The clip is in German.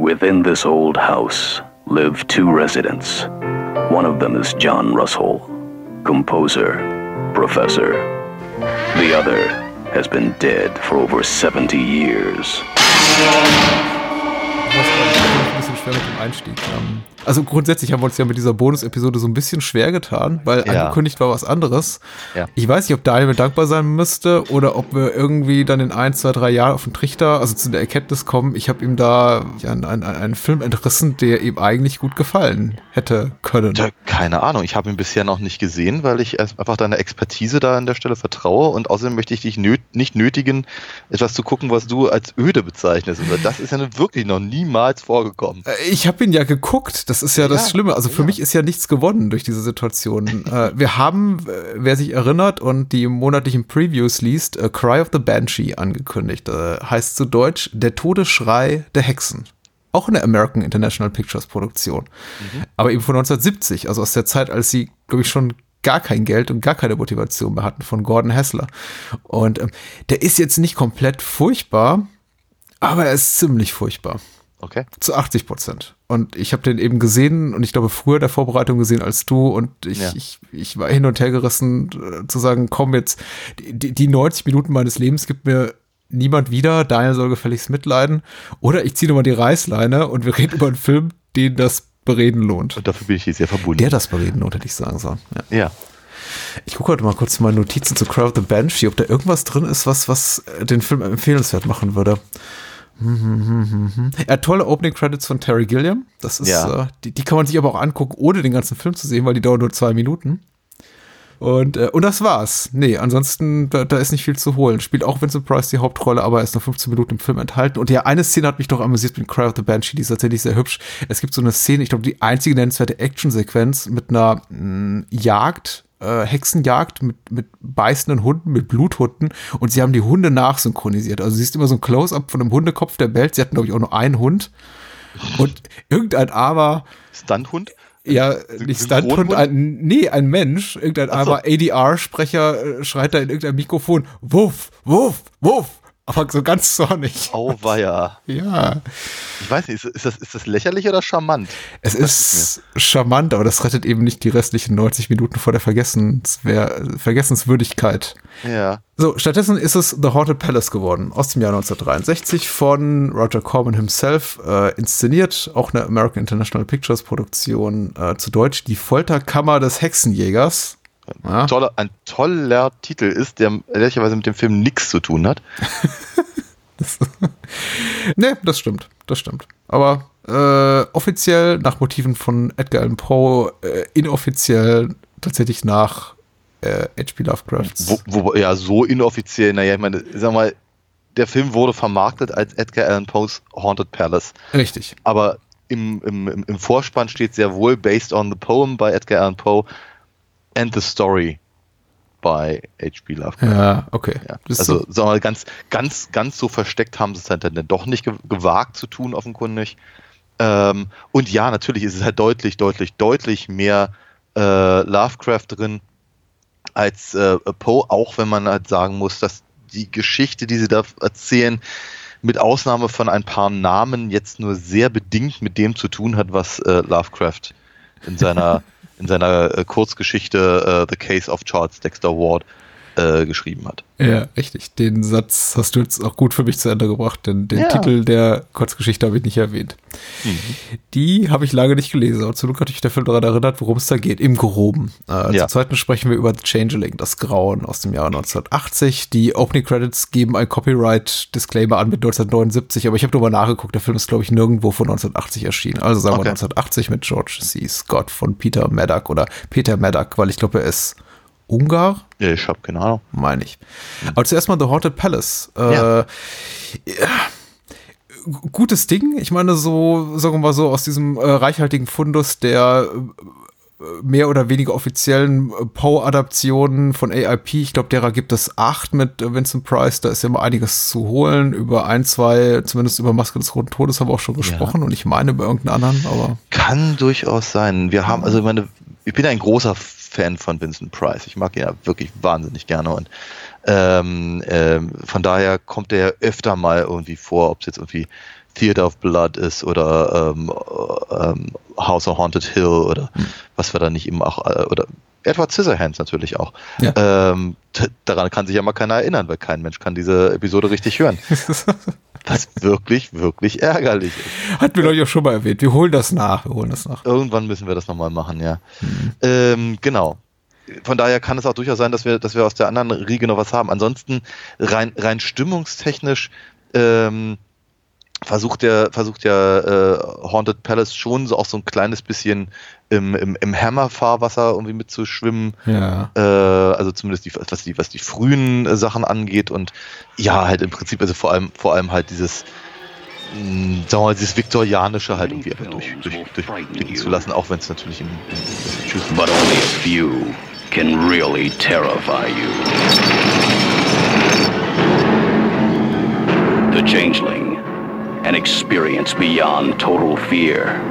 Within this old house live two residents. One of them is John Russell, composer, professor. The other has been dead for over 70 years. ein bisschen schwer mit dem Einstieg. Ähm, also grundsätzlich haben wir uns ja mit dieser Bonus-Episode so ein bisschen schwer getan, weil Ja. angekündigt war was anderes. Ja. Ich weiß nicht, ob Daniel mir dankbar sein müsste oder ob wir irgendwie dann in ein, zwei, drei Jahren auf den Trichter, also zu der Erkenntnis kommen, ich habe ihm da einen, einen, einen Film entrissen, der ihm eigentlich gut gefallen hätte können. Ja, keine Ahnung, ich habe ihn bisher noch nicht gesehen, weil ich einfach deiner Expertise da an der Stelle vertraue und außerdem möchte ich dich nöt nicht nötigen, etwas zu gucken, was du als öde bezeichnest. Das ist ja wirklich noch niemals vorgekommen. Äh, Ich habe ihn ja geguckt, das ist ja das Ja, Schlimme. Also für ja. mich ist ja nichts gewonnen durch diese Situation. äh, wir haben, äh, wer sich erinnert und die monatlichen Previews liest, äh, Cry of the Banshee angekündigt. Heißt zu Deutsch Der Todesschrei der Hexen. Auch eine American International Pictures Produktion. Aber eben von 1970, also aus der Zeit, als sie, glaube ich, schon gar kein Geld und gar keine Motivation mehr hatten von Gordon Hessler. Und ähm, der ist jetzt nicht komplett furchtbar, aber er ist ziemlich furchtbar Okay. zu 80 Prozent. Und ich habe den eben gesehen und ich glaube früher der Vorbereitung gesehen als du und ich, Ja. ich, ich war hin und her gerissen äh, zu sagen, komm jetzt, die, die- die 90 Minuten meines Lebens gibt mir niemand wieder, Daniel soll gefälligst mitleiden oder ich ziehe nochmal die Reißleine und wir reden über einen Film, den das Bereden lohnt. Und dafür bin ich dir sehr verbunden. Der das Bereden lohnt, hätte ich sagen sollen. Ja. ja. Ich gucke heute mal kurz in meine Notizen zu Crowd the Banshee, ob da irgendwas drin ist, was, was äh, den Film empfehlenswert machen würde. Hat tolle Opening Credits von Terry Gilliam. Das ist, Ja. äh, die, die kann man sich aber auch angucken, ohne den ganzen Film zu sehen, weil die dauern nur zwei Minuten. Und, äh, und das war's. Nee, ansonsten, da, da ist nicht viel zu holen. Spielt auch Vincent Price die Hauptrolle, aber er ist nur 15 Minuten im Film enthalten. Und ja, eine Szene hat mich doch amüsiert mit Cry of the Banshee, die ist tatsächlich sehr hübsch. Es gibt so eine Szene, ich glaube, die einzige nennenswerte Actionsequenz mit einer mh, Jagd, äh, Hexenjagd mit, mit beißenden Hunden, mit Bluthunden. Und sie haben die Hunde nachsynchronisiert. Also sie ist immer so ein Close-up von einem Hundekopf, der bellt. Sie hatten, glaube ich, auch nur einen Hund. Und irgendein Aber Stunthund? ja, nicht? Stunthund, ein, nee, ein Mensch, irgendein so. armer ADR-Sprecher äh, schreit da in irgendein Mikrofon, Wuff, Wuff, Wuff, aber so ganz zornig. Auweia. Ja, Ich weiß nicht, ist, das, ist das lächerlich oder charmant? es ist charmant, aber das rettet eben nicht die restlichen 90 Minuten vor der Vergessenswer Vergessenswürdigkeit. Ja. So, stattdessen ist es The Haunted Palace geworden, aus dem Jahr 1963 von Roger Corman himself, äh, inszeniert, auch eine American International Pictures Produktion, äh, zu Deutsch, die Folterkammer des Hexenjägers. Ja. Toller, ein toller Titel ist, der ehrlicherweise mit dem Film nichts zu tun hat. Ne, das stimmt, das stimmt. Aber äh, offiziell nach Motiven von Edgar Allan Poe, äh, inoffiziell tatsächlich nach äh, H.P. Lovecrafts. Wo, wo, ja, so inoffiziell, naja, ich meine, sag mal, der Film wurde vermarktet als Edgar Allan Poe's Haunted Palace. Richtig. Aber im, im, im- im Vorspann steht sehr wohl based on the poem by Edgar Allan Poe and the story by H.P. Lovecraft. Ja, okay. Ja. Also, so, sagen wir mal, ganz, ganz, ganz so versteckt haben sie es halt dann doch nicht ge gewagt zu tun, offenkundig. Ähm, und ja, natürlich ist es halt deutlich, deutlich, deutlich mehr äh, Lovecraft drin als äh, Poe, auch wenn man halt sagen muss, dass die Geschichte, die sie da erzählen, mit Ausnahme von ein paar Namen jetzt nur sehr bedingt mit dem zu tun hat, was äh, Lovecraft in seiner, in seiner äh, Kurzgeschichte äh, The Case of Charles Dexter Ward äh, geschrieben hat. ja, richtig. Den Satz hast du jetzt auch gut für mich zu Ende gebracht, denn den Ja. Titel der Kurzgeschichte habe ich nicht erwähnt. Mhm. Die habe ich lange nicht gelesen, aber zum Glück hat mich der Film daran erinnert, worum es da geht, im Groben. Äh, Ja. Zur zweiten sprechen wir über The Changeling, das Grauen aus dem Jahr 1980. Die Opening Credits geben ein Copyright-Disclaimer an mit 1979, aber ich habe drüber nachgeguckt, der Film ist, glaube ich, nirgendwo von 1980 erschienen. Also sagen wir Okay. 1980 mit George C. Scott von Peter Maddock oder Peter Maddock, weil ich glaube, er ist Ungar, Ja, ich habe keine Ahnung. meine ich. Aber zuerst mal The Haunted Palace. Äh, Ja. ja. Gutes Ding. Ich meine, so, sagen wir mal so, aus diesem äh, reichhaltigen Fundus der äh, mehr oder weniger offiziellen äh, Poe-Adaptionen von AIP. Ich glaube, derer gibt es acht mit Vincent Price. Da ist ja immer einiges zu holen. Über ein, zwei, zumindest über Maske des Roten Todes haben wir auch schon gesprochen. Und ich meine über irgendeinen anderen, aber Kann durchaus sein. Wir haben, also ich meine, ich bin ein großer Fan von Vincent Price. Ich mag ihn ja wirklich wahnsinnig gerne und ähm, ähm, von daher kommt er öfter mal irgendwie vor, ob es jetzt irgendwie Theater of Blood ist oder ähm, ähm, House of Haunted Hill oder hm. was wir da nicht eben auch, äh, oder Edward Scissorhands natürlich auch. Ja. Ähm, daran kann sich ja mal keiner erinnern, weil kein Mensch kann diese Episode richtig hören. Was wirklich, wirklich ärgerlich ist. Hatten wir euch auch schon mal erwähnt. Wir holen das nach. Wir holen das nach. Irgendwann müssen wir das nochmal machen, ja. Mhm. Ähm, genau. Von daher kann es auch durchaus sein, dass wir, dass wir aus der anderen Riege noch was haben. Ansonsten rein, rein stimmungstechnisch ähm, versucht der versucht ja äh, Haunted Palace schon so auch so ein kleines bisschen im, im, im Hammer-Fahrwasser irgendwie mitzuschwimmen. Ja. Äh, also zumindest die, was die, was die frühen äh, Sachen angeht und ja, halt im Prinzip, also vor allem, vor allem halt dieses, mh, hm, sagen wir mal, dieses Viktorianische halt irgendwie einfach durch, durch, durchblicken zu lassen, auch wenn es natürlich in, in, in Massachusetts But only a few can really terrify you. The Changeling, an experience beyond total fear.